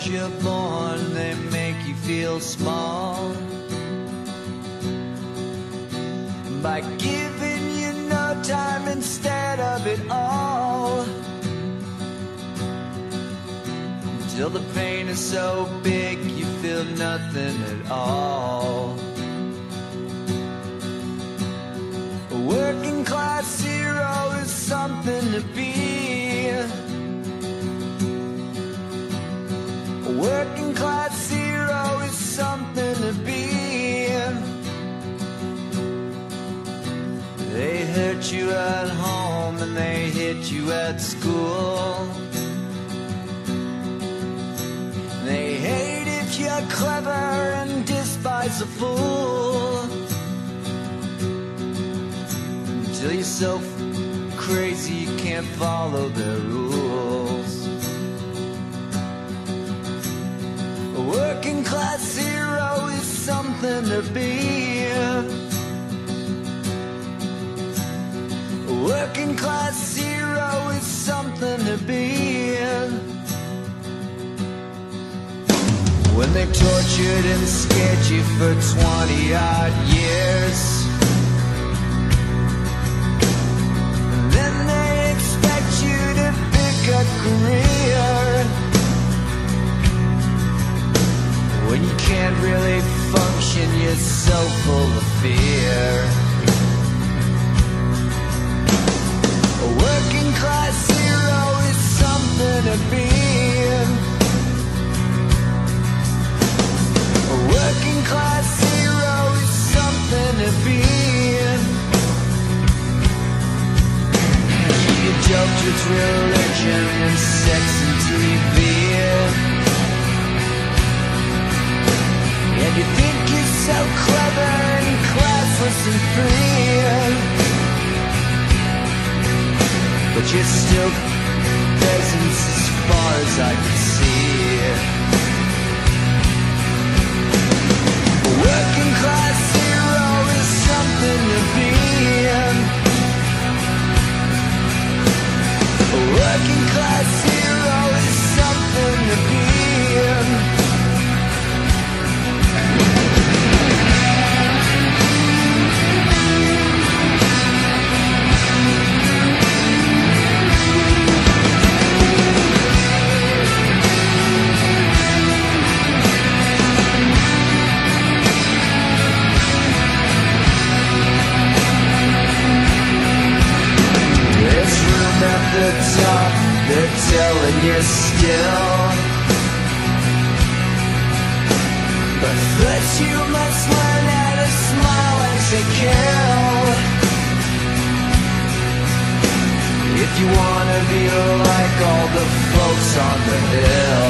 as you're born, they make you feel small. By giving you no time instead of it all. Till the pain is so big you feel nothing at all. You at school. They hate if you're clever and despise a fool. Until you're so crazy you can't follow their rules. A working class hero is something to be. Working class When they tortured and scared you for 20 odd years. Then they expect you to pick a career. When you can't really function, you're so full of fear. But you're still If you wanna be like all the folks on the hill.